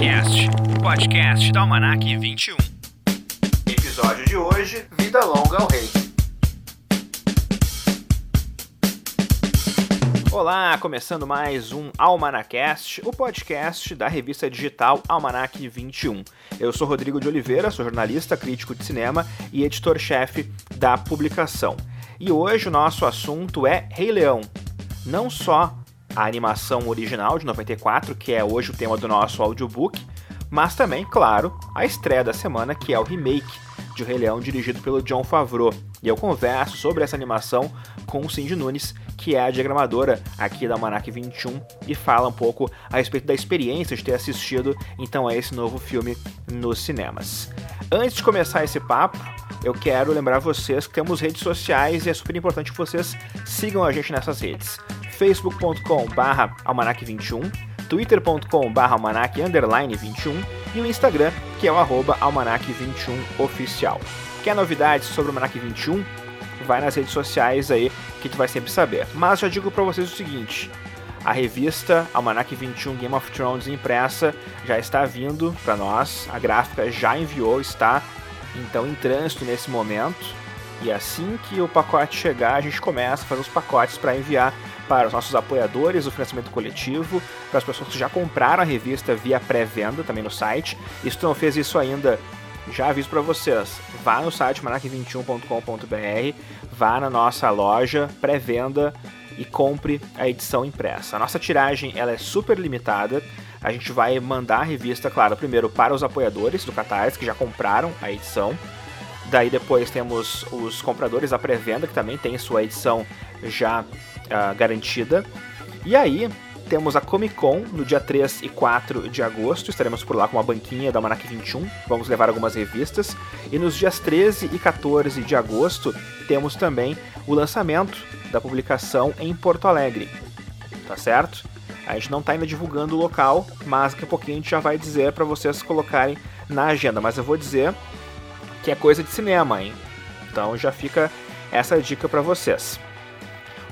Almanacast, o podcast da Almanac 21. Episódio de hoje: Vida Longa ao Rei. Olá, começando mais um Almanacast, o podcast da revista digital Almanac 21. Eu sou Rodrigo de Oliveira, sou jornalista, crítico de cinema e editor-chefe da publicação. E hoje o nosso assunto é Rei Leão. Não só a animação original de 94, que é hoje o tema do nosso audiobook, mas também, claro, a estreia da semana, que é o remake de O Rei Leão, dirigido pelo John Favreau. E eu converso sobre essa animação com o Cindy Nunes, que é a diagramadora aqui da Manac 21, e fala um pouco a respeito da experiência de ter assistido então a esse novo filme nos cinemas. Antes de começar esse papo, eu quero lembrar vocês que temos redes sociais e é super importante que vocês sigam a gente nessas redes facebook.com.br almanac21, twitter.com.br almanac21 e o Instagram, que é o arroba almanac21oficial. Quer novidades sobre o Almanac 21? Vai nas redes sociais aí que tu vai sempre saber. Mas já digo para vocês o seguinte, a revista Almanac 21 Game of Thrones impressa já está vindo para nós, a gráfica já enviou, está então em trânsito nesse momento. E assim que o pacote chegar, a gente começa a fazer os pacotes para enviar para os nossos apoiadores do financiamento coletivo, para as pessoas que já compraram a revista via pré-venda também no site. E se tu não fez isso ainda, já aviso para vocês, vá no site manac21.com.br, vá na nossa loja pré-venda e compre a edição impressa. A nossa tiragem ela é super limitada. A gente vai mandar a revista, claro, primeiro para os apoiadores do Catarse que já compraram a edição. Daí depois temos os compradores da pré-venda que também tem sua edição já uh, garantida. E aí, temos a Comic Con no dia 3 e 4 de agosto. Estaremos por lá com uma banquinha da Manac 21. Vamos levar algumas revistas. E nos dias 13 e 14 de agosto temos também o lançamento da publicação em Porto Alegre. Tá certo? A gente não está ainda divulgando o local, mas daqui a pouquinho a gente já vai dizer para vocês colocarem na agenda. Mas eu vou dizer que é coisa de cinema, hein? Então já fica essa dica para vocês.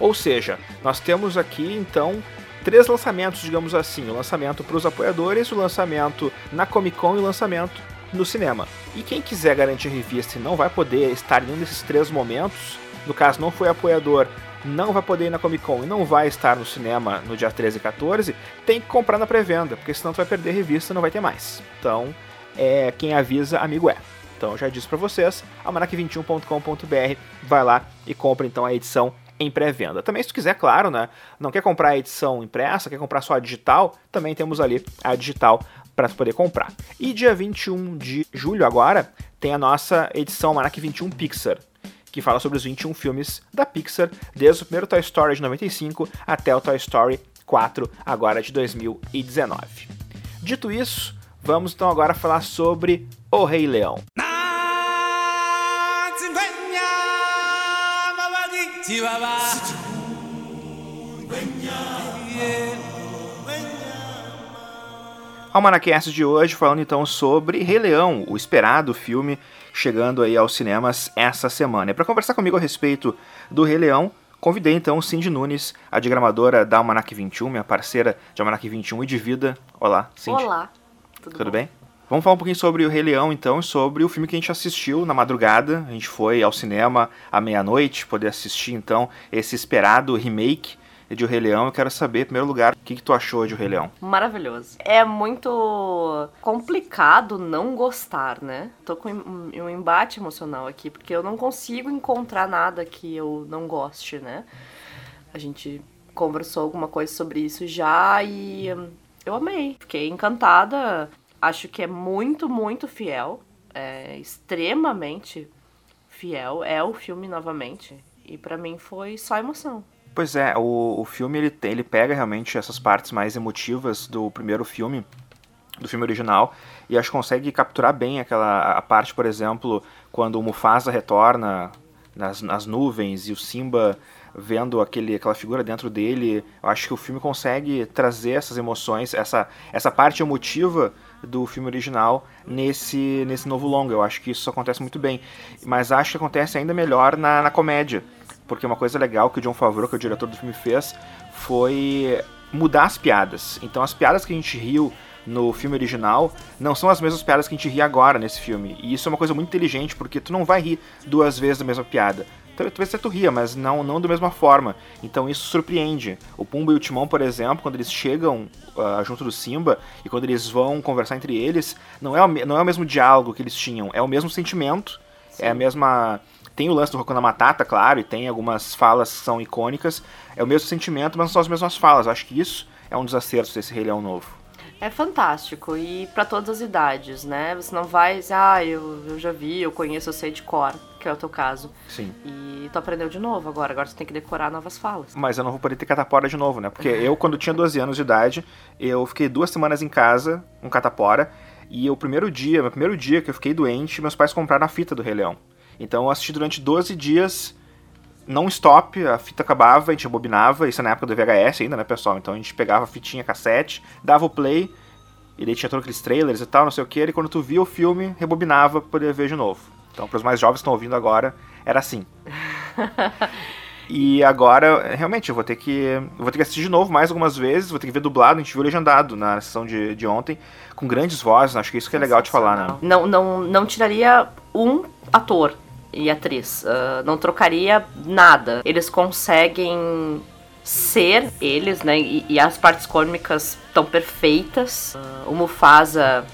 Ou seja, nós temos aqui então três lançamentos, digamos assim: o lançamento para os apoiadores, o lançamento na Comic Con e o lançamento no cinema. E quem quiser garantir revista e não vai poder estar em um desses três momentos, no caso não foi apoiador, não vai poder ir na Comic Con e não vai estar no cinema no dia 13 e 14, tem que comprar na pré-venda, porque senão tu vai perder revista e não vai ter mais. Então, é quem avisa, amigo é. Então, já disse para vocês, almanac21.com.br, vai lá e compra então a edição em pré-venda. Também, se tu quiser, claro, né? Não quer comprar a edição impressa, quer comprar só a digital, também temos ali a digital para poder comprar. E dia 21 de julho agora tem a nossa edição Manac 21 Pixar, que fala sobre os 21 filmes da Pixar, desde o primeiro Toy Story de 95 até o Toy Story 4, agora de 2019. Dito isso, vamos então agora falar sobre O Rei Leão. Almanac de hoje falando então sobre Rei Leão, o esperado filme chegando aí aos cinemas essa semana. E para conversar comigo a respeito do Rei Leão, convidei então Cindy Nunes, a diagramadora da Almanac 21, minha parceira de Almanac 21 e de vida. Olá, Cindy. Olá. Tudo, Tudo bem? Vamos falar um pouquinho sobre o Rei Leão, então, sobre o filme que a gente assistiu na madrugada. A gente foi ao cinema à meia-noite, poder assistir, então, esse esperado remake de O Rei Leão. Eu quero saber, em primeiro lugar, o que, que tu achou de O Rei Leão? Maravilhoso. É muito complicado não gostar, né? Tô com um embate emocional aqui, porque eu não consigo encontrar nada que eu não goste, né? A gente conversou alguma coisa sobre isso já e eu amei. Fiquei encantada. Acho que é muito, muito fiel. É extremamente fiel. É o filme novamente. E para mim foi só emoção. Pois é, o, o filme ele, ele pega realmente essas partes mais emotivas do primeiro filme, do filme original, e acho que consegue capturar bem aquela a parte, por exemplo, quando o Mufasa retorna nas, nas nuvens e o Simba vendo aquele, aquela figura dentro dele. Eu acho que o filme consegue trazer essas emoções, essa, essa parte emotiva do filme original nesse, nesse novo longa. Eu acho que isso acontece muito bem. Mas acho que acontece ainda melhor na, na comédia. Porque uma coisa legal que o John Favreau, que é o diretor do filme, fez foi mudar as piadas. Então as piadas que a gente riu no filme original não são as mesmas piadas que a gente ri agora nesse filme. E isso é uma coisa muito inteligente, porque tu não vai rir duas vezes da mesma piada. Talvez você tu ria, mas não, não da mesma forma. Então isso surpreende. O Pumba e o Timão, por exemplo, quando eles chegam uh, junto do Simba e quando eles vão conversar entre eles, não é, o, não é o mesmo diálogo que eles tinham, é o mesmo sentimento, Sim. é a mesma tem o lance do Hakuna Matata, claro, e tem algumas falas que são icônicas. É o mesmo sentimento, mas não são as mesmas falas. Acho que isso é um dos acertos desse Rei Leão novo. É fantástico e para todas as idades, né? Você não vai dizer, ah, eu, eu já vi, eu conheço, eu sei de cor, que é o teu caso. Sim. E tu aprendeu de novo agora, agora você tem que decorar novas falas. Mas eu não vou poder ter catapora de novo, né? Porque eu, quando tinha 12 anos de idade, eu fiquei duas semanas em casa com catapora. E o primeiro dia, meu primeiro dia que eu fiquei doente, meus pais compraram a fita do Rei Leão. Então eu assisti durante 12 dias não stop, a fita acabava, a gente rebobinava, isso é na época do VHS ainda, né, pessoal? Então a gente pegava a fitinha cassete, dava o play, e daí tinha todos aqueles trailers e tal, não sei o que, e quando tu via o filme, rebobinava pra poder ver de novo. Então, para os mais jovens que estão ouvindo agora, era assim. e agora, realmente, eu vou ter que. Vou ter que assistir de novo mais algumas vezes, vou ter que ver dublado, a gente viu legendado na sessão de, de ontem, com grandes vozes, acho que isso que é legal de falar, né? Não, não, não tiraria um ator e atriz. Uh, não trocaria nada. Eles conseguem ser eles, né? E, e as partes cômicas estão perfeitas. Uh, o Mufasa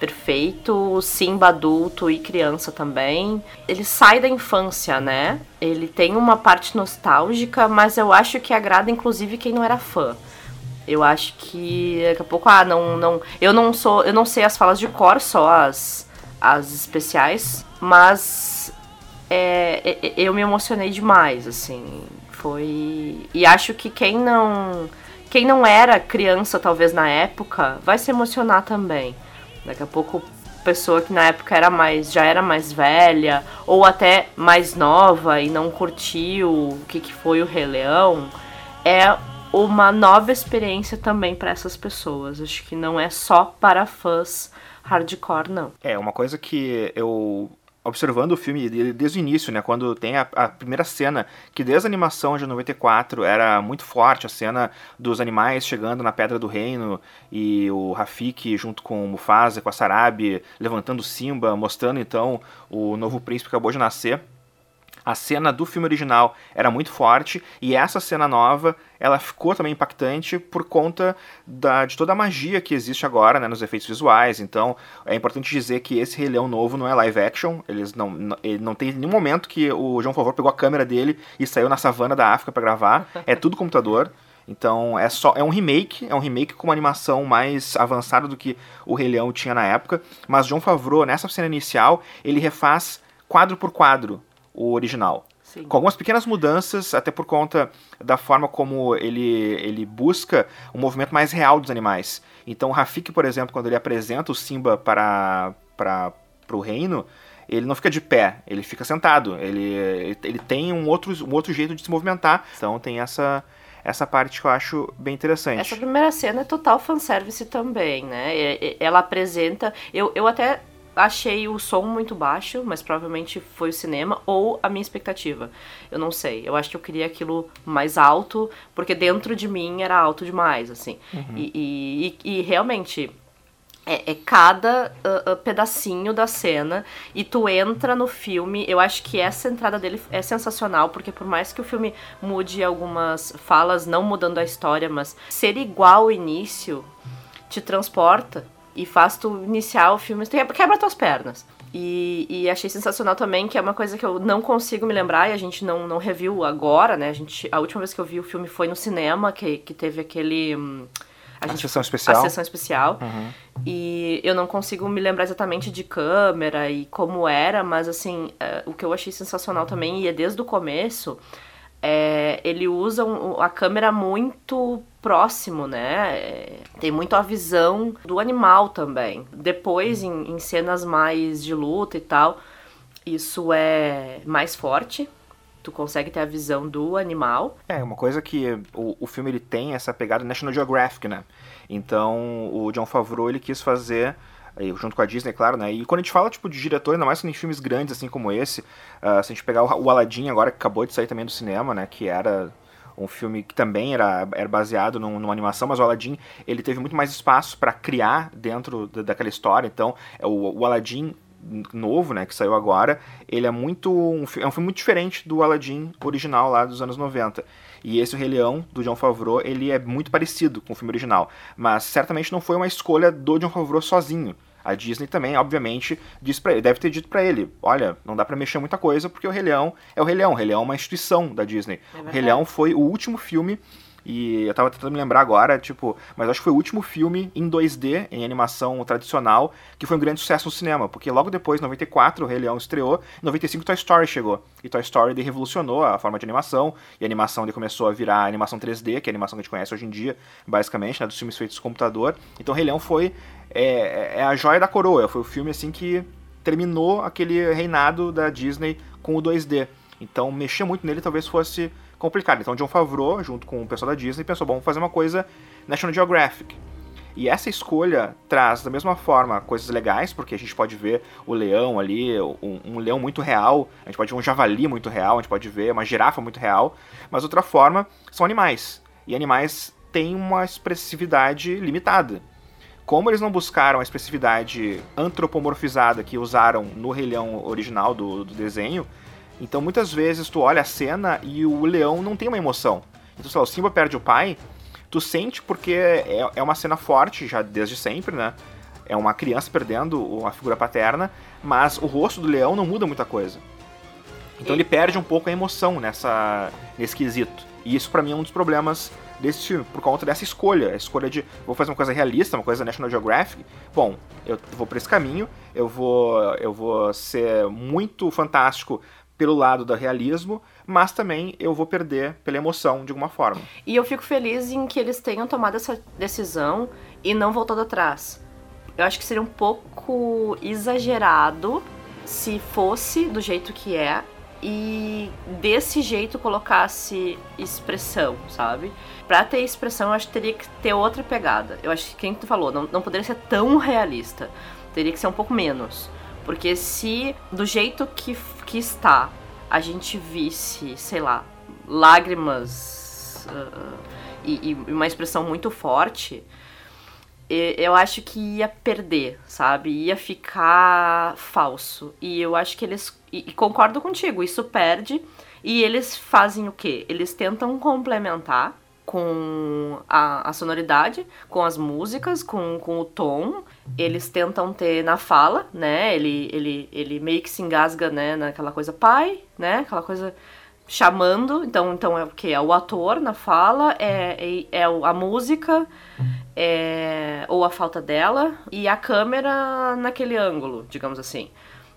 perfeito, Simba adulto e criança também. Ele sai da infância, né? Ele tem uma parte nostálgica, mas eu acho que agrada inclusive quem não era fã. Eu acho que daqui a pouco, ah, não, não, eu não sou, eu não sei as falas de cor, só as as especiais, mas é, é, é, eu me emocionei demais, assim. Foi. E acho que quem não. Quem não era criança, talvez na época, vai se emocionar também. Daqui a pouco, pessoa que na época era mais, já era mais velha, ou até mais nova e não curtiu o que, que foi o Rei Leão, é uma nova experiência também para essas pessoas. Acho que não é só para fãs hardcore, não. É, uma coisa que eu observando o filme desde o início, né, quando tem a, a, primeira cena, que desde a animação de 94 era muito forte, a cena dos animais chegando na Pedra do Reino e o Rafiki junto com o Mufasa, com a Sarabi, levantando Simba, mostrando então o novo príncipe que acabou de nascer. A cena do filme original era muito forte e essa cena nova ela ficou também impactante por conta da, de toda a magia que existe agora né, nos efeitos visuais. Então é importante dizer que esse Rei Leão novo não é live action. Eles não, não, ele não tem nenhum momento que o João Favor pegou a câmera dele e saiu na savana da África para gravar. É tudo computador. Então é só é um remake, é um remake com uma animação mais avançada do que o Rei Leão tinha na época. Mas João Favreau nessa cena inicial ele refaz quadro por quadro o original. Sim. Com algumas pequenas mudanças, até por conta da forma como ele, ele busca um movimento mais real dos animais. Então o Rafik, por exemplo, quando ele apresenta o Simba para o reino, ele não fica de pé, ele fica sentado. Ele, ele tem um outro, um outro jeito de se movimentar. Então tem essa, essa parte que eu acho bem interessante. Essa primeira cena é total fanservice também, né? Ela apresenta. Eu, eu até achei o som muito baixo, mas provavelmente foi o cinema ou a minha expectativa. Eu não sei. Eu acho que eu queria aquilo mais alto, porque dentro de mim era alto demais, assim. Uhum. E, e, e, realmente. É, é cada uh, uh, pedacinho da cena e tu entra no filme. Eu acho que essa entrada dele é sensacional, porque por mais que o filme mude algumas falas, não mudando a história, mas ser igual ao início te transporta e faz tu iniciar o filme, tu quebra tuas pernas. E, e, achei sensacional também, que é uma coisa que eu não consigo me lembrar e a gente não, não reviu agora, né? A, gente, a última vez que eu vi o filme foi no cinema, que, que teve aquele. Hum, a, a sessão especial. A sessão especial. Uhum. E eu não consigo me lembrar exatamente de câmera e como era, mas assim, é, o que eu achei sensacional também, e é desde o começo, é, ele usa a câmera muito próximo, né? É, tem muito a visão do animal também. Depois, em, em cenas mais de luta e tal, isso é mais forte, tu consegue ter a visão do animal. É, uma coisa que o, o filme ele tem essa pegada National Geographic, né? Então, o John Favreau ele quis fazer junto com a Disney, claro, né? E quando a gente fala, tipo, de diretor, ainda mais em filmes grandes, assim como esse, uh, se a gente pegar o Aladdin agora, que acabou de sair também do cinema, né? Que era um filme que também era, era baseado num, numa animação, mas o Aladdin ele teve muito mais espaço para criar dentro da, daquela história. Então, é o, o Aladdin novo, né, que saiu agora, ele é muito um, é um filme muito diferente do Aladdin original lá dos anos 90. E esse O Rei Leão, do John Favreau, ele é muito parecido com o filme original, mas certamente não foi uma escolha do John Favreau sozinho. A Disney também, obviamente, disse para ele, deve ter dito para ele, olha, não dá para mexer muita coisa porque o Rei Leão é o Rei Leão, o Rei Leão é uma instituição da Disney. É o Rei Leão foi o último filme e eu tava tentando me lembrar agora, tipo, mas acho que foi o último filme em 2D, em animação tradicional, que foi um grande sucesso no cinema, porque logo depois, em 94, o Rei Leão estreou, em 95 Toy Story chegou. E Toy Story de revolucionou a forma de animação, e a animação de começou a virar animação 3D, que é a animação que a gente conhece hoje em dia, basicamente, né, dos filmes feitos no computador. Então Rei Leão foi é, é a joia da coroa, foi o filme assim que terminou aquele reinado da Disney com o 2D. Então mexer muito nele talvez fosse complicado. Então John Favreau, junto com o pessoal da Disney, pensou, bom, vamos fazer uma coisa National Geographic. E essa escolha traz, da mesma forma, coisas legais, porque a gente pode ver o leão ali, um, um, leão muito real, a gente pode ver um javali muito real, a gente pode ver uma girafa muito real, mas outra forma são animais. E animais têm uma expressividade limitada. Como eles não buscaram a expressividade antropomorfizada que usaram no Rei Leão original do, do desenho, então muitas vezes tu olha a cena e o leão não tem uma emoção. Então, sei lá, o Simba perde o pai, tu sente porque é, é uma cena forte, já desde sempre, né? É uma criança perdendo a figura paterna, mas o rosto do leão não muda muita coisa. Então ele perde um pouco a emoção nessa, nesse quesito. E isso para mim é um dos problemas desse filme, por conta dessa escolha. A escolha de vou fazer uma coisa realista, uma coisa National Geographic. Bom, eu vou por esse caminho, eu vou, eu vou ser muito fantástico pelo lado do realismo, mas também eu vou perder pela emoção de alguma forma. E eu fico feliz em que eles tenham tomado essa decisão e não voltado atrás. Eu acho que seria um pouco exagerado se fosse do jeito que é e desse jeito colocasse expressão, sabe? Pra ter expressão, eu acho que teria que ter outra pegada. Eu acho que quem tu falou, não, não poderia ser tão realista. Teria que ser um pouco menos. Porque se do jeito que, que está a gente visse, sei lá, lágrimas uh, e, e, uma expressão muito forte, eu acho que ia perder, sabe? Ia ficar falso. E eu acho que eles. E, concordo contigo, isso perde. E eles fazem o quê? Eles tentam complementar com a, a, sonoridade, com as músicas, com, com o tom. Eles tentam ter na fala, né? Ele, ele, ele meio que se engasga, né? Naquela coisa pai, né? Aquela coisa chamando. Então, então é o que? É o ator na fala, é, é, é a música, é, ou a falta dela, e a câmera naquele ângulo, digamos assim.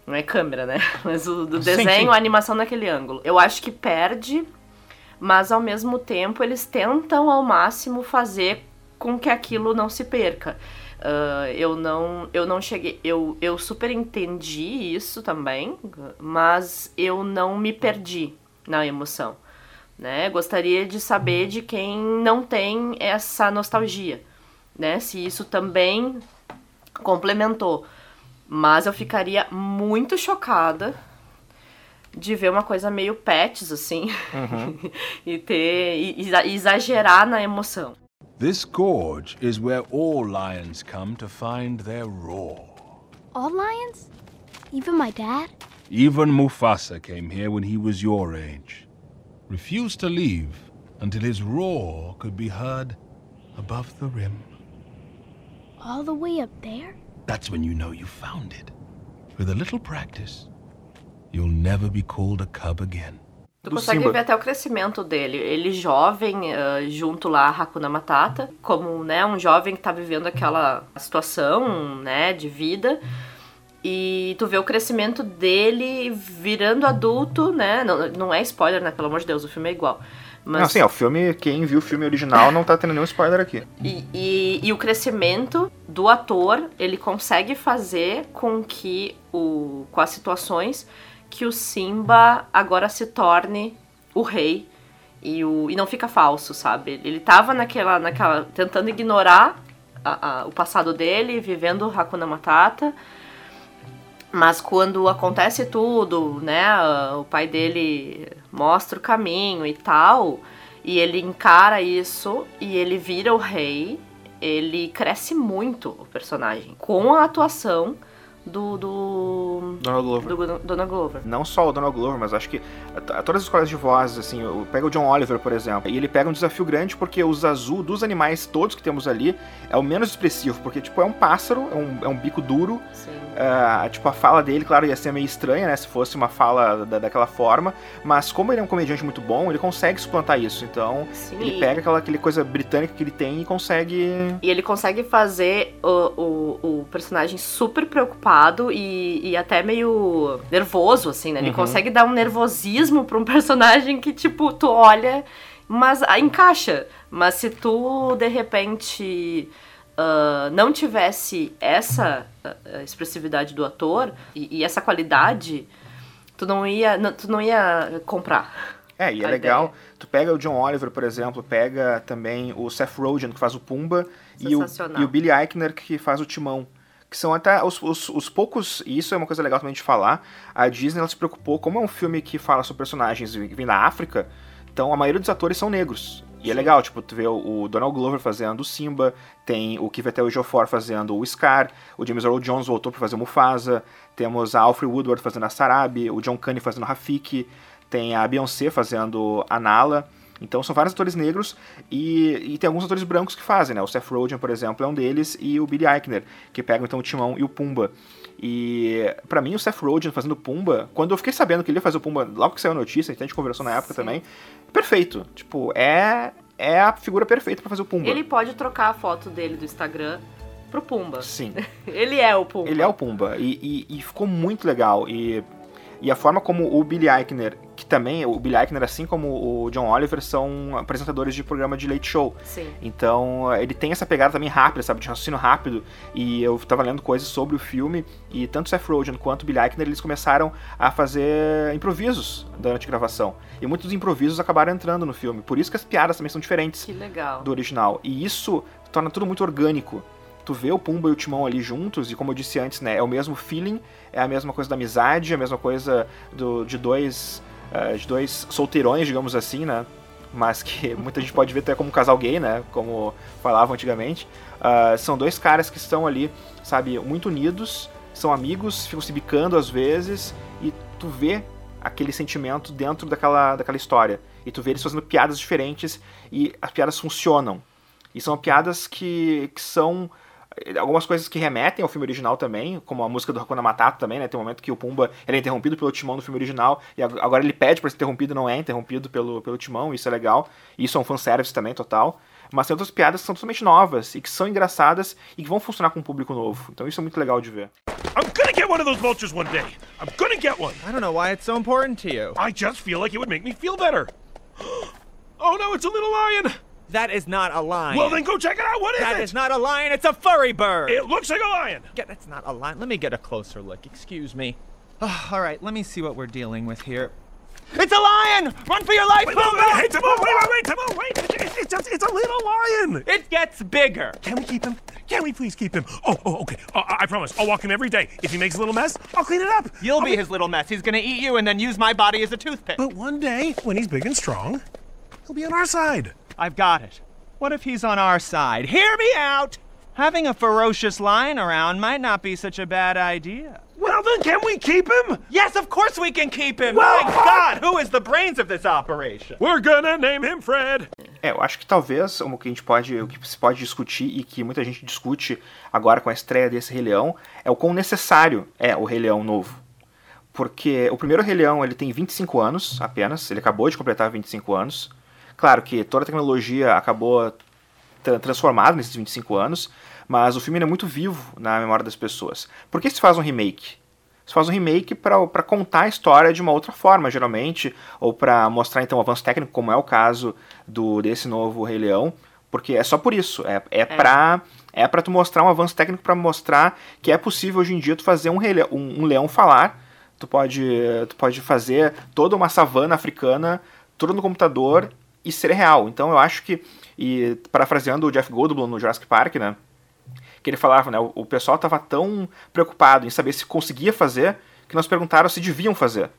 Não é câmera, né? Mas o do desenho, sim, sim. a animação naquele ângulo. Eu acho que perde mas ao mesmo tempo eles tentam ao máximo fazer com que aquilo não se perca. Uh, eu não eu não cheguei eu, eu super entendi isso também mas eu não me perdi na emoção né? Gostaria de saber de quem não tem essa nostalgia né? Se isso também complementou. Mas eu ficaria muito chocada de ver uma coisa meio pets, assim, uhum. e ter. E, e exagerar na emoção. This gorge is where all lions come to find their roar. All lions? Even my dad? Even Mufasa came here when he was your age. Refused to leave until his roar could be heard above the rim. All the way up there? That's when you know you found it. With a little practice, You'll never be called a cub again. Tu consegue Simba. ver até o crescimento dele. Ele jovem, uh, junto lá a Hakuna Matata, como né, um jovem que tá vivendo aquela situação né, de vida. E tu vê o crescimento dele virando adulto, né? Não, não é spoiler, né? Pelo amor de Deus, o filme é igual. Mas... Não, sim, é o filme, quem viu o filme original não tá tendo nenhum spoiler aqui. E, e, e, o crescimento do ator, ele consegue fazer com que, o, com as situações, que o Simba agora se torne o rei e, o, e não fica falso, sabe? Ele tava naquela, naquela tentando ignorar a, a, o passado dele, vivendo Hakuna Matata, mas quando acontece tudo, né, o pai dele mostra o caminho e tal, E ele encara isso e ele vira o rei. Ele cresce muito o personagem com a atuação do. do. Donald Glover. do Donald Glover. Não só o Donald Glover, mas acho que a- a- todas as escolas de vozes, assim, eu- pega o John Oliver, por exemplo, e ele pega um desafio grande porque o Zazu, dos animais todos que temos ali, é o menos expressivo, porque, tipo, é um pássaro, é um, é um bico duro, Sim. ah, tipo, a fala dele, claro, ia ser meio estranha, né, se fosse uma fala da- daquela forma, mas como ele é um comediante muito bom, ele consegue suplantar isso, então Sim. ele pega aquela, aquele coisa britânica que ele tem e consegue... E ele consegue fazer o, o, o personagem super preocupado e, e até meio nervoso, assim, né? Ele Uhum. consegue dar um nervosismo pra um personagem que, tipo, tu olha, mas ah, encaixa. Mas se tu, de repente, ah, não tivesse essa ah, expressividade do ator e, e essa qualidade, tu não ia, não- tu não ia comprar. É, e é legal. Tu pega o John Oliver, por exemplo, pega também o Seth Rogen, que faz o Pumba, e o, e o Billy Eichner, que faz o Timão. Que são até os, os, os poucos, e isso é uma coisa legal também de falar, a Disney ela se preocupou, como é um filme que fala sobre personagens que vêm da África, então a maioria dos atores são negros. E é Sim. legal, tipo, tu vê o, o Donald Glover fazendo o Simba, tem o Kivetel Ejiofor fazendo o Scar, o James Earl Jones voltou para fazer o Mufasa, temos a Alfred Woodward fazendo a Sarabi, o John Candy fazendo o Rafiki, tem a Beyoncé fazendo a Nala. Então são vários atores negros e, e tem alguns atores brancos que fazem, né? O Seth Rogen, por exemplo, é um deles e o Billy Eichner, que pegam então o Timão e o Pumba. E pra mim o Seth Rogen fazendo o Pumba, quando eu fiquei sabendo que ele ia fazer o Pumba, logo que saiu a notícia, a gente conversou na época Sim. também, perfeito. Tipo, é é a figura perfeita pra fazer o Pumba. Ele pode trocar a foto dele do Instagram pro Pumba. Sim. Ele é o Pumba. Ele é o Pumba. E, e- e ficou muito legal. E, e a forma como o Billy Eichner, que também, o Billy Eichner, assim como o John Oliver, são apresentadores de programa de late show. Sim. Então, ele tem essa pegada também rápida, sabe? De raciocínio rápido. E eu tava lendo coisas sobre o filme. E tanto Seth Rogen quanto o Billy Eichner, eles começaram a fazer improvisos durante a gravação. E muitos improvisos acabaram entrando no filme. Por isso que as piadas também são diferentes do original. E isso torna tudo muito orgânico. Tu vê o Pumba e o Timão ali juntos, e como eu disse antes, né, é o mesmo feeling, é a mesma coisa da amizade, é a mesma coisa do, de dois eh, de dois solteirões, digamos assim, né? Mas que muita gente pode ver até como um casal gay, né? Como falavam antigamente. Ah, são dois caras que estão ali, sabe, muito unidos, são amigos, ficam se bicando às vezes, e tu vê aquele sentimento dentro daquela, daquela história. E tu vê eles fazendo piadas diferentes e as piadas funcionam. E são piadas que, que são algumas coisas que remetem ao filme original também, como a música do Hakuna Matata também, né? Tem um momento que o Pumba ele é interrompido pelo Timão no filme original e ag- agora ele pede para ser interrompido, não é interrompido pelo, pelo Timão, isso é legal. E isso é um fanservice também total. Mas tem outras piadas que são totalmente novas e que são engraçadas e que vão funcionar com um público novo. Então isso é muito legal de ver. I'm gonna get one of those vultures one day. I'm gonna get one. I don't know why it's so important to you. I just feel like it would make me feel better. Oh no, it's a little lion. That is not a lion. Well, then go check it out. What is That it? is not a lion, it's a furry bird. It looks like a lion. Get, that's not a lion. Let me get a closer look. Excuse me. Oh, all right, let me see what we're dealing with here. It's a lion! Run for your life, Wait, wait, Pumbaa! wait, hey, Timon, wait, wait, wait, Timon, wait. It's, it's just, it's a little lion. It gets bigger. Can we keep him? Can we please keep him? Oh, oh, okay. Uh, I I promise. I'll walk him every day. If he makes a little mess, I'll clean it up. You'll I'll be his little mess. He's gonna eat you and then use my body as a toothpick. But one day, when he's big and strong, he'll be on our side. I've got it. What if he's on our side? Hear me out! Having a ferocious lion around might not be such a bad idea. Well, then, can we keep him? Yes, of course we can keep him! Well, My? God, who is the brains of this operation? We're gonna name him Fred. É, eu acho que talvez o que a gente pode, o que se pode discutir e que muita gente discute agora com a estreia desse Rei Leão é o quão necessário é o Rei Leão novo. Porque o primeiro Rei Leão ele tem 25 anos apenas, ele acabou de completar 25 anos. Claro que toda a tecnologia acabou tra- transformada nesses 25 anos, mas o filme ainda é muito vivo na memória das pessoas. Por que se faz um remake? Se faz um remake para contar a história de uma outra forma, geralmente, ou para mostrar então um avanço técnico, como é o caso do desse novo Rei Leão, porque é só por isso, é, é, pra é para tu mostrar um avanço técnico para mostrar que é possível hoje em dia tu fazer um, rei, um, um leão falar, tu pode tu pode fazer toda uma savana africana, tudo no computador e ser real. Então eu acho que e parafraseando o Jeff Goldblum no Jurassic Park, né? que ele falava, né? O, pessoal estava tão preocupado em saber se conseguia fazer que nós perguntaram se deviam fazer.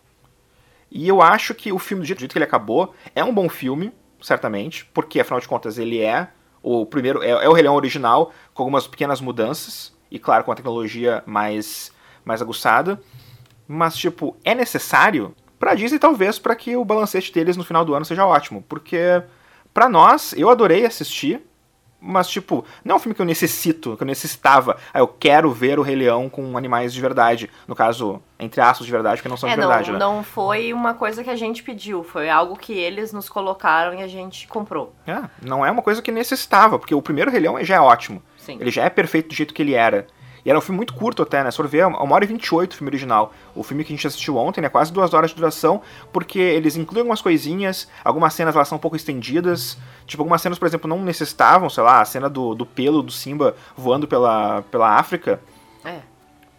E eu acho que o filme, do jeito, do jeito que ele acabou, é um bom filme. certamente, porque afinal de contas ele é o primeiro, é, é o Rei Leão original, com algumas pequenas mudanças, e claro, com a tecnologia mais, mais aguçada. Mas, tipo, é necessário? Pra Disney, talvez, para que o balancete deles no final do ano seja ótimo. Porque, para nós, eu adorei assistir, mas, tipo, não é um filme que eu necessito, que eu necessitava. Ah, eu quero ver o Rei Leão com animais de verdade. No caso, entre aspas, de verdade, porque não são É, de verdade, não, né? não foi uma coisa que a gente pediu, foi algo que eles nos colocaram e a gente comprou. É, não é uma coisa que necessitava, porque o primeiro Rei Leão já é ótimo. Sim. Ele já é perfeito do jeito que ele era. E era um filme muito curto até, né? Se for ver, é uma hora e 28 o filme original. O filme que a gente assistiu ontem, né? Quase duas horas de duração, porque eles incluem algumas coisinhas, algumas cenas elas são um pouco estendidas. Tipo, algumas cenas, por exemplo, não necessitavam, sei lá, a cena do, do pelo do Simba voando pela, pela África. É.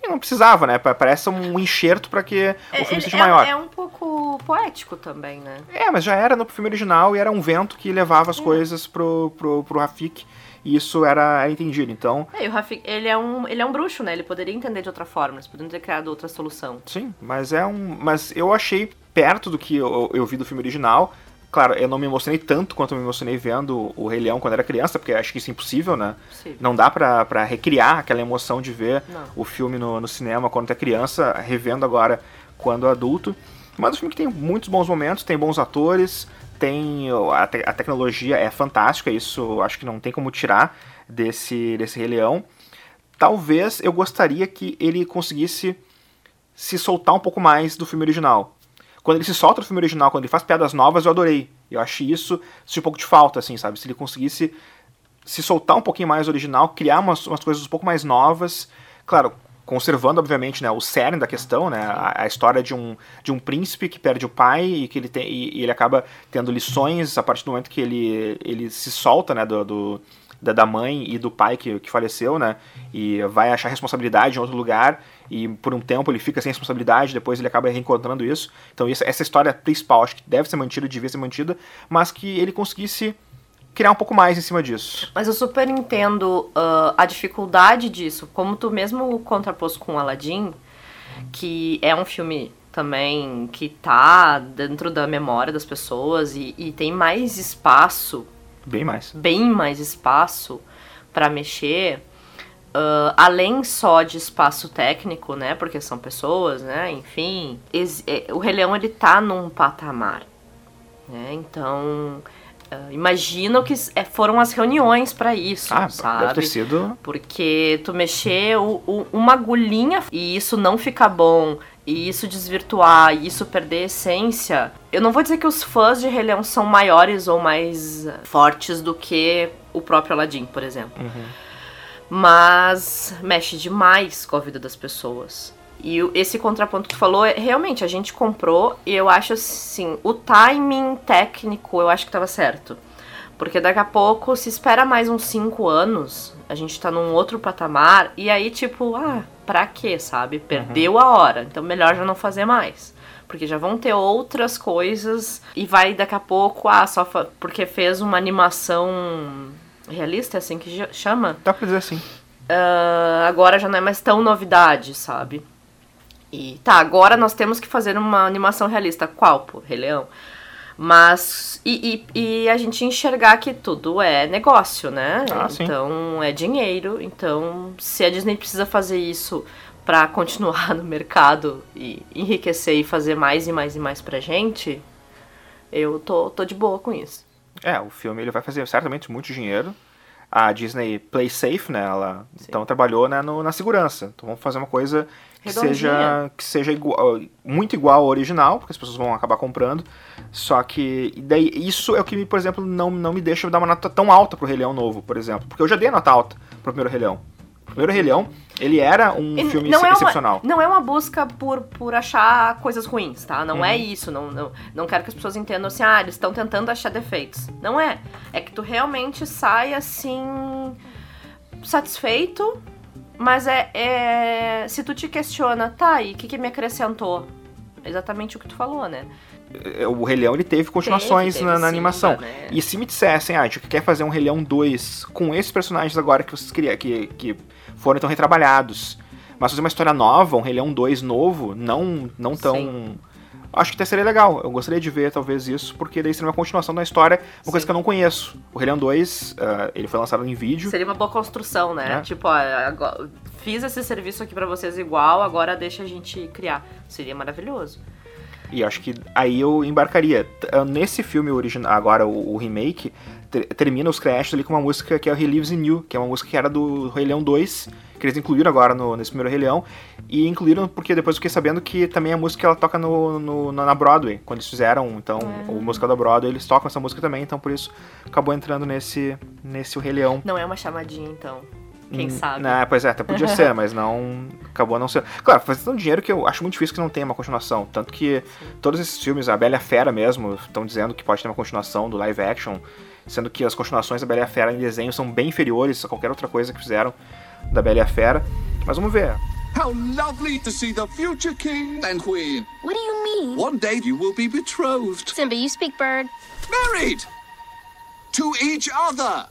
E não precisava, né? Pa- Parece um enxerto para que o filme é, seja é- maior. é um pouco poético também, né? É, mas já era no filme original e era um vento que levava É. as coisas pro, pro, pro Rafik. Isso era, era entendido. Então, É, e o Rafik, ele é um, ele é um bruxo, né? Ele poderia entender de outra forma, eles poderiam ter criado outra solução. sim, mas é um. Mas eu achei perto do que eu, eu vi do filme original. Claro, eu não me emocionei tanto quanto eu me emocionei vendo o Rei Leão quando era criança, porque acho que isso é impossível, né? Não dá pra, pra recriar aquela emoção de ver Não. o filme no, no cinema quando é criança, revendo agora quando adulto. Mas o filme que tem muitos bons momentos, tem bons atores, tem a, te- a tecnologia é fantástica, isso acho que não tem como tirar desse, desse Rei Leão. Talvez eu gostaria que ele conseguisse se soltar um pouco mais do filme original. Quando ele se solta do filme original, quando ele faz piadas novas, eu adorei. Eu achei isso senti um pouco de falta, assim, sabe? Se ele conseguisse se soltar um pouquinho mais original, criar umas, umas coisas um pouco mais novas. Claro, conservando, obviamente, né, o cerne da questão, né, a, a história de um, de um príncipe que perde o pai e que ele, tem, e, e ele acaba tendo lições a partir do momento que ele, ele se solta né, do, do- da, mãe e do pai que, que faleceu, né, e vai achar responsabilidade em outro lugar e por um tempo ele fica sem responsabilidade, depois ele acaba reencontrando isso. Então essa história principal acho que deve ser mantida, devia ser mantida, mas que ele conseguisse criar um pouco mais em cima disso. Mas eu super entendo ah, a dificuldade disso, como tu mesmo contrapôs com Aladdin, que é um filme também que tá dentro da memória das pessoas e, e tem mais espaço, Bem mais. bem mais espaço pra mexer, ah, além só de espaço técnico, né? Porque são pessoas, né? Enfim, é, o Rei Leão ele tá num patamar, né? Então, ah, imagina o que é, foram as reuniões pra isso, Ah, sabe? deve ter sido Porque tu mexer o- o- uma agulhinha e isso não ficar bom, e isso desvirtuar, e isso perder a essência. Eu não vou dizer que os fãs de Rei Leão são maiores ou mais eh, fortes do que o próprio Aladdin, por exemplo. Mas mexe demais com a vida das pessoas. E esse contraponto que tu falou, é, realmente, a gente comprou e eu acho assim, o timing técnico eu acho que tava certo. Porque daqui a pouco se espera mais uns 5 anos, a gente tá num outro patamar, e aí, tipo, ah, pra quê, sabe? Perdeu a hora, então melhor já não fazer mais. Porque já vão ter outras coisas, e vai daqui a pouco, ah, só porque fez uma animação realista, é assim que chama? Dá pra dizer assim. Ah, agora já não é mais tão novidade, sabe? E tá, agora nós temos que fazer uma animação realista. Qual, pô? Rei Leão. Mas. E, e, e a gente enxergar que tudo é negócio, né? Ah, então é dinheiro. Então, se a Disney precisa fazer isso pra continuar no mercado e enriquecer e fazer mais e mais e mais pra gente, eu tô, tô de boa com isso. É, o filme ele vai fazer certamente muito dinheiro. A Disney play safe, né? Ela então trabalhou né, no- na segurança. Então vamos fazer uma coisa que Redondinha. seja que seja igual, muito igual ao original, porque as pessoas vão acabar comprando. Só que daí isso é o que, por exemplo, não, não me deixa dar uma nota tão alta pro Rei Leão novo, por exemplo, porque eu já dei nota alta pro primeiro Rei Leão. O primeiro Rei Leão, ele era um E filme não é excepcional. Uma, não é uma busca por, por achar coisas ruins, tá? Não Uhum. é isso. Não, não, não quero que as pessoas entendam assim, ah, eles estão tentando achar defeitos. Não é. É que tu realmente sai assim. satisfeito, mas é. é- se tu te questiona, tá, e o que, que me acrescentou? Exatamente o que tu falou, né? o Rei Leão ele teve continuações teve na, na Simba, animação. né? E se me dissessem, ah, a gente quer fazer um Rei Leão 2 com esses personagens agora que vocês queriam, que, que foram então retrabalhados, mas fazer uma história nova, um Rei Leão 2 novo, não, não tão Sim. Acho que até seria legal. Eu gostaria de ver, talvez, isso, porque daí seria uma continuação da história, uma coisa que eu não conheço. O Rei Leão 2, uh, ele foi lançado em vídeo. Seria uma boa construção, né? É. Tipo, ó, agora- fiz esse serviço aqui pra vocês igual, agora deixa a gente criar. Seria maravilhoso. E acho que aí eu embarcaria. Ah, Nesse filme original, agora o, o remake, ter- termina os créditos ali com uma música que é o He Lives in You, que é uma música que era do Rei Leão 2, que eles incluíram agora no, nesse primeiro Rei Leão. E incluíram porque depois eu fiquei sabendo que também a música ela toca no, no- na Broadway, quando eles fizeram, então, É. o musical da Broadway, eles tocam essa música também, então por isso acabou entrando nesse, nesse o Rei Leão. Não é uma chamadinha, então. Quem Hum, sabe? Né, pois é, até podia ser, mas não. Acabou não sendo. Claro, faz tanto dinheiro que eu acho muito difícil que não tenha uma continuação. Tanto que todos esses filmes, a Bela e a Fera mesmo, estão dizendo que pode ter uma continuação do live action, sendo que as continuações da Bela e a Fera em desenho são bem inferiores a qualquer outra coisa que fizeram da Bela e a Fera. Mas vamos ver. How lovely to see the future king and queen. What do you mean? One day you will be betrothed, Simba, you speak bird. married to each other.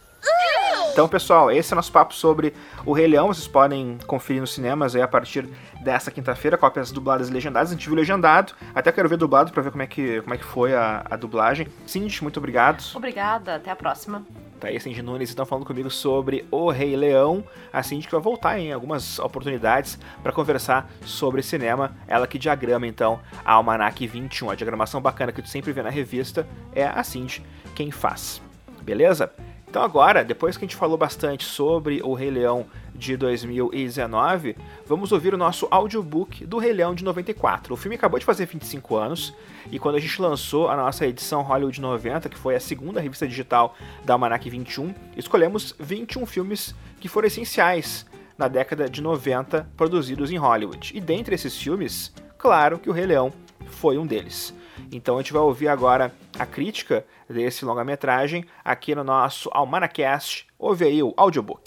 Então, pessoal, esse é o nosso papo sobre o Rei Leão. Vocês podem conferir nos cinemas aí a partir dessa quinta-feira, cópias dubladas e legendadas. A gente viu legendado, até quero ver dublado pra ver como é que, como é que foi a, a dublagem. Cindy, muito obrigado. Obrigada, até a próxima. Tá aí Cindy Nunes estão falando comigo sobre o Rei Leão. A Cindy que vai voltar em algumas oportunidades para conversar sobre cinema. Ela que diagrama então a Almanac 21. A diagramação bacana que tu sempre vê na revista é a Cindy quem faz. Beleza? Então agora, depois que a gente falou bastante sobre o Rei Leão de 2019, vamos ouvir o nosso audiobook do Rei Leão de 94. O filme acabou de fazer 25 anos e quando a gente lançou a nossa edição Hollywood 90, que foi a segunda revista digital da Almanac 21, escolhemos 21 filmes que foram essenciais na década de 90 produzidos em Hollywood. E dentre esses filmes, claro que o Rei Leão foi um deles. Então a gente vai ouvir agora a crítica desse longa-metragem aqui no nosso Almanacast. Ouve aí o audiobook.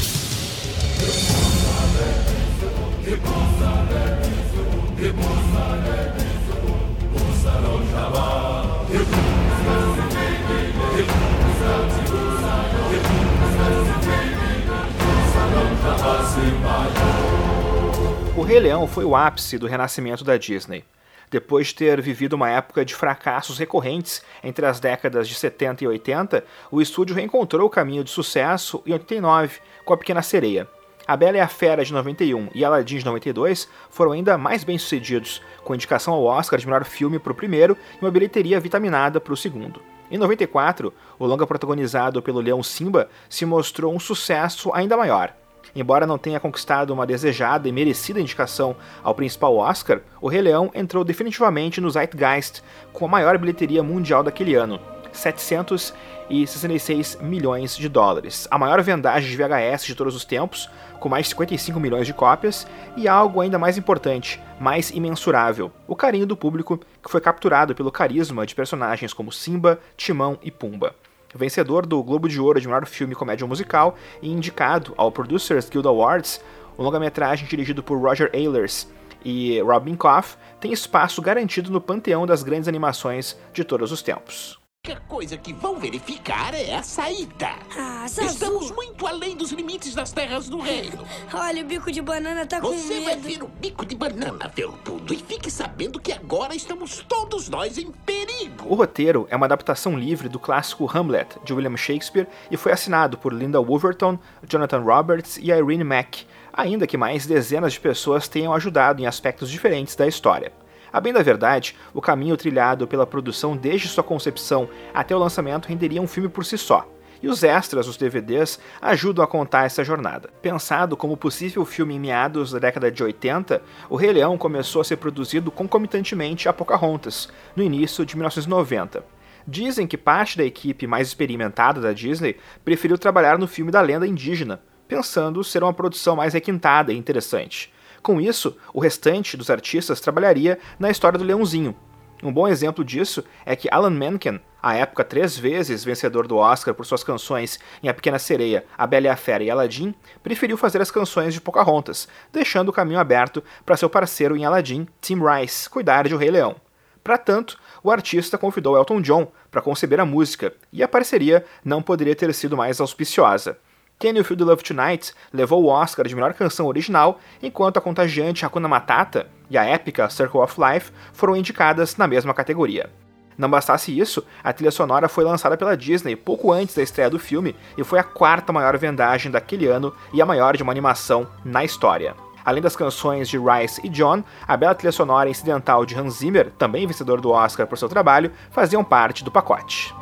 O Rei Leão foi o ápice do renascimento da Disney. Depois de ter vivido uma época de fracassos recorrentes entre as décadas de 70 e 80, o estúdio reencontrou o caminho de sucesso em 89 com A Pequena Sereia. A Bela e a Fera de 91 e Aladdin de 92 foram ainda mais bem-sucedidos, com indicação ao Oscar de melhor filme para o primeiro e uma bilheteria vitaminada para o segundo. Em 94, o longa protagonizado pelo leão Simba se mostrou um sucesso ainda maior. Embora não tenha conquistado uma desejada e merecida indicação ao principal Oscar, o Rei Leão entrou definitivamente no Zeitgeist com a maior bilheteria mundial daquele ano, 766 milhões de dólares, a maior vendagem de VHS de todos os tempos, com mais de 55 milhões de cópias, e algo ainda mais importante, mais imensurável, o carinho do público que foi capturado pelo carisma de personagens como Simba, Timão e Pumba vencedor do Globo de Ouro de melhor filme comédia musical e indicado ao Producers Guild Awards, o longa-metragem dirigido por Roger Ehlers e Rob Minkoff tem espaço garantido no panteão das grandes animações de todos os tempos. A única coisa que vão verificar é a saída. Ah, Estamos Zazu. muito além dos limites das terras do reino. Olha, o bico de banana tá com Você vai medo. ver o bico de banana, tudo E fique sabendo que agora estamos todos nós em perigo. O roteiro é uma adaptação livre do clássico Hamlet, de William Shakespeare, e foi assinado por Linda Wolverton, Jonathan Roberts e Irene Mack, ainda que mais dezenas de pessoas tenham ajudado em aspectos diferentes da história. A bem da verdade, o caminho trilhado pela produção desde sua concepção até o lançamento renderia um filme por si só. E os extras, os DVDs, ajudam a contar essa jornada. Pensado como possível filme em meados da década de 80, O Rei Leão começou a ser produzido concomitantemente a Pocahontas, no início de 1990. Dizem que parte da equipe mais experimentada da Disney preferiu trabalhar no filme da lenda indígena, pensando ser uma produção mais requintada e interessante. Com isso, o restante dos artistas trabalharia na história do Leãozinho. Um bom exemplo disso é que Alan Menken, à época três vezes vencedor do Oscar por suas canções em A Pequena Sereia, A Bela e a Fera e Aladdin, preferiu fazer as canções de Pocahontas, deixando o caminho aberto para seu parceiro em Aladdin, Tim Rice, cuidar de O Rei Leão. Para tanto, o artista convidou Elton John para conceber a música, e a parceria não poderia ter sido mais auspiciosa. Can You Feel the Love Tonight levou o Oscar de melhor canção original, enquanto a contagiante Hakuna Matata e a épica Circle of Life foram indicadas na mesma categoria. Não bastasse isso, a trilha sonora foi lançada pela Disney pouco antes da estreia do filme e foi a quarta maior vendagem daquele ano e a maior de uma animação na história. Além das canções de Rice e John, a bela trilha sonora incidental de Hans Zimmer, também vencedor do Oscar por seu trabalho, faziam parte do pacote.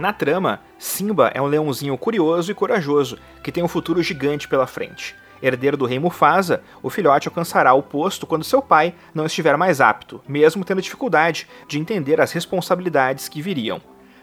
Na trama, Simba é um leãozinho curioso e corajoso que tem um futuro gigante pela frente. Herdeiro do rei Mufasa, o filhote alcançará o posto quando seu pai não estiver mais apto, mesmo tendo dificuldade de entender as responsabilidades que viriam.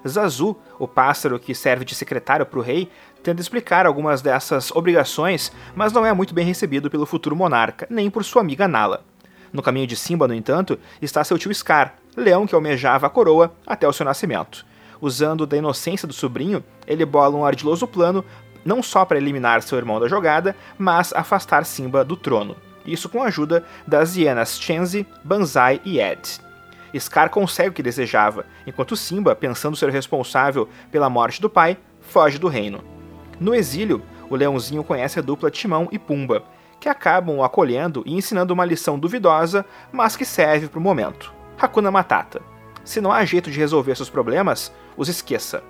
Zazu, o pássaro que serve de secretário para o rei, tenta explicar algumas dessas obrigações, mas não é muito bem recebido pelo futuro monarca, nem por sua amiga Nala. No caminho de Simba, no entanto, está seu tio Scar, leão que almejava a coroa até o seu nascimento usando da inocência do sobrinho, ele bola um ardiloso plano não só para eliminar seu irmão da jogada, mas afastar Simba do trono. Isso com a ajuda das hienas Chenzi, Banzai e Ed. Scar consegue o que desejava, enquanto Simba, pensando ser responsável pela morte do pai, foge do reino. No exílio, o leãozinho conhece a dupla Timão e Pumba, que acabam o acolhendo e ensinando uma lição duvidosa, mas que serve para o momento. Hakuna Matata. Se não há jeito de resolver seus problemas, os esqueça.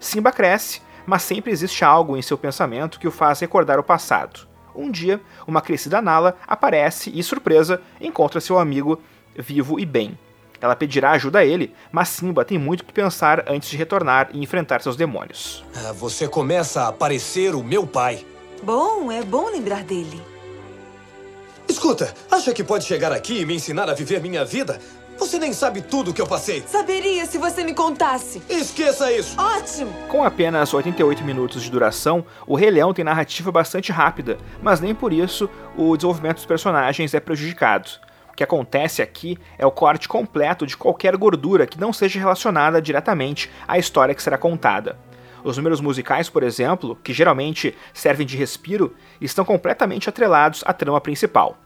Simba cresce, mas sempre existe algo em seu pensamento que o faz recordar o passado. Um dia, uma crescida Nala aparece e, surpresa, encontra seu amigo vivo e bem. Ela pedirá ajuda a ele, mas Simba tem muito que pensar antes de retornar e enfrentar seus demônios. Ah, você começa a parecer o meu pai. Bom, é bom lembrar dele. Escuta, acha que pode chegar aqui e me ensinar a viver minha vida? Você nem sabe tudo o que eu passei. Saberia se você me contasse. Esqueça isso. Ótimo. Com apenas 88 minutos de duração, o Rei Leão tem narrativa bastante rápida, mas nem por isso o desenvolvimento dos personagens é prejudicado. O que acontece aqui é o corte completo de qualquer gordura que não seja relacionada diretamente à história que será contada. Os números musicais, por exemplo, que geralmente servem de respiro, estão completamente atrelados à trama principal.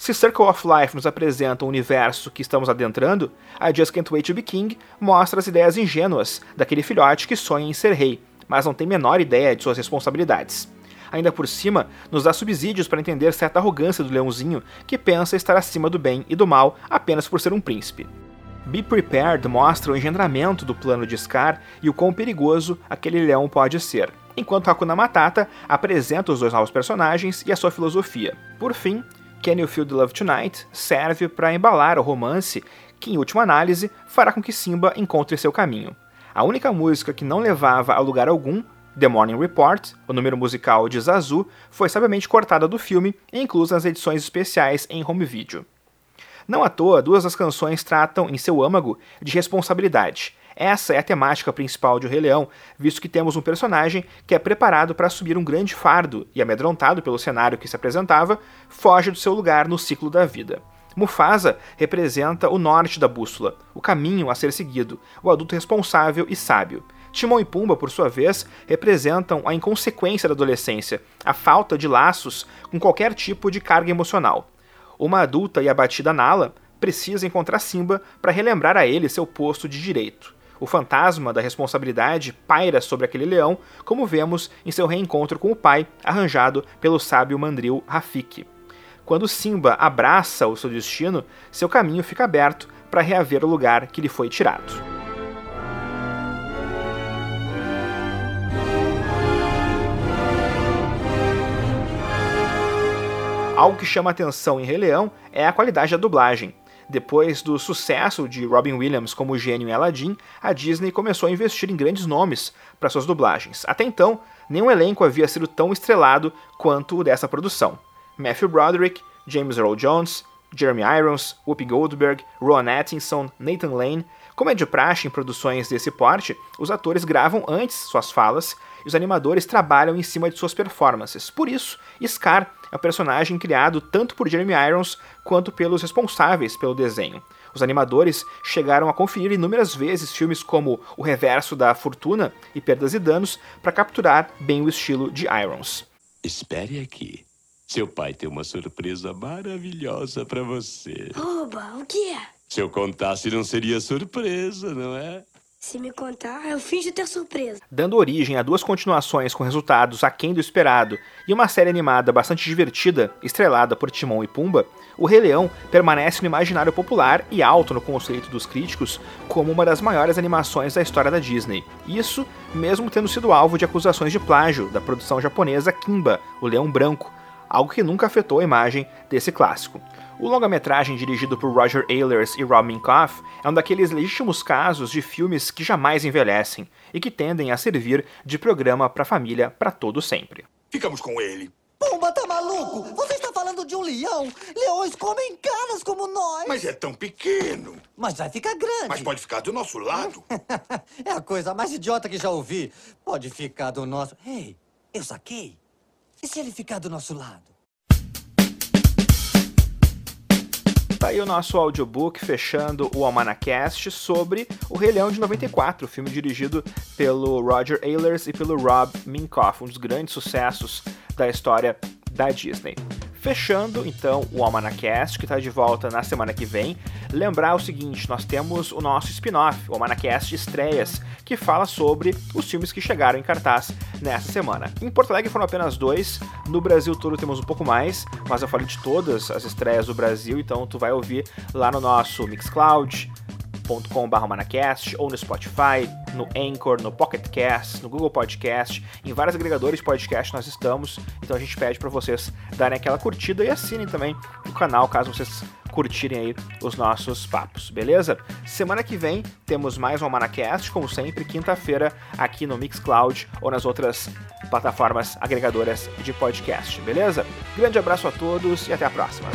Se Circle of Life nos apresenta o universo que estamos adentrando, a Just Can't Wait to Be King mostra as ideias ingênuas daquele filhote que sonha em ser rei, mas não tem menor ideia de suas responsabilidades. Ainda por cima, nos dá subsídios para entender certa arrogância do leãozinho que pensa estar acima do bem e do mal apenas por ser um príncipe. Be Prepared mostra o engendramento do plano de Scar e o quão perigoso aquele leão pode ser, enquanto Hakuna Matata apresenta os dois novos personagens e a sua filosofia. Por fim, Can You Feel the Love Tonight serve para embalar o romance que, em última análise, fará com que Simba encontre seu caminho. A única música que não levava a lugar algum, The Morning Report, o número musical de Zazu, foi sabiamente cortada do filme e inclusa nas edições especiais em home video. Não à toa, duas das canções tratam, em seu âmago, de responsabilidade, essa é a temática principal de O Rei Leão, visto que temos um personagem que é preparado para assumir um grande fardo e, amedrontado pelo cenário que se apresentava, foge do seu lugar no ciclo da vida. Mufasa representa o norte da bússola, o caminho a ser seguido, o adulto responsável e sábio. Timão e Pumba, por sua vez, representam a inconsequência da adolescência, a falta de laços com qualquer tipo de carga emocional. Uma adulta e abatida Nala precisa encontrar Simba para relembrar a ele seu posto de direito. O fantasma da responsabilidade paira sobre aquele leão, como vemos em seu reencontro com o pai, arranjado pelo sábio mandril Rafik. Quando Simba abraça o seu destino, seu caminho fica aberto para reaver o lugar que lhe foi tirado. Algo que chama atenção em Rei Leão é a qualidade da dublagem. Depois do sucesso de Robin Williams como gênio em Aladdin, a Disney começou a investir em grandes nomes para suas dublagens. Até então, nenhum elenco havia sido tão estrelado quanto o dessa produção. Matthew Broderick, James Earl Jones, Jeremy Irons, Whoopi Goldberg, Rowan Atkinson, Nathan Lane. Como é de praxe em produções desse porte, os atores gravam antes suas falas e os animadores trabalham em cima de suas performances. Por isso, Scar é um personagem criado tanto por Jeremy Irons quanto pelos responsáveis pelo desenho. Os animadores chegaram a conferir inúmeras vezes filmes como O Reverso da Fortuna e Perdas e Danos para capturar bem o estilo de Irons. Espere aqui. Seu pai tem uma surpresa maravilhosa para você. Oba, o que é? Se eu contasse, não seria surpresa, não é? Se me contar, eu finjo ter surpresa. Dando origem a duas continuações com resultados aquém do esperado e uma série animada bastante divertida, estrelada por Timão e Pumba, O Rei Leão permanece no imaginário popular e alto no conceito dos críticos como uma das maiores animações da história da Disney. Isso mesmo tendo sido alvo de acusações de plágio da produção japonesa Kimba, O Leão Branco, algo que nunca afetou a imagem desse clássico. O longa-metragem dirigido por Roger Ehlers e Rob Minkoff é um daqueles legítimos casos de filmes que jamais envelhecem e que tendem a servir de programa para a família para todo sempre. Ficamos com ele. Pumba, tá maluco? Você está falando de um leão? Leões comem caras como nós. Mas é tão pequeno. Mas vai ficar grande. Mas pode ficar do nosso lado. é a coisa mais idiota que já ouvi. Pode ficar do nosso... Ei, eu saquei. E se ele ficar do nosso lado? Tá aí o nosso audiobook fechando o Almanacast sobre O Rei Leão de 94, filme dirigido pelo Roger Ehlers e pelo Rob Minkoff, um dos grandes sucessos da história da Disney. Fechando então o Almanacast, que está de volta na semana que vem. Lembrar o seguinte: nós temos o nosso spin-off, o Almanacast Estreias, que fala sobre os filmes que chegaram em cartaz nessa semana. Em Porto Alegre foram apenas dois, no Brasil todo temos um pouco mais, mas eu falei de todas as estreias do Brasil, então tu vai ouvir lá no nosso Mixcloud, manacast ou no Spotify, no Anchor, no Pocket Cast, no Google Podcast, em vários agregadores de podcast nós estamos. Então a gente pede para vocês darem aquela curtida e assinem também o canal caso vocês curtirem aí os nossos papos, beleza? Semana que vem temos mais um Manacast, como sempre, quinta-feira aqui no Mixcloud ou nas outras plataformas agregadoras de podcast, beleza? Grande abraço a todos e até a próxima.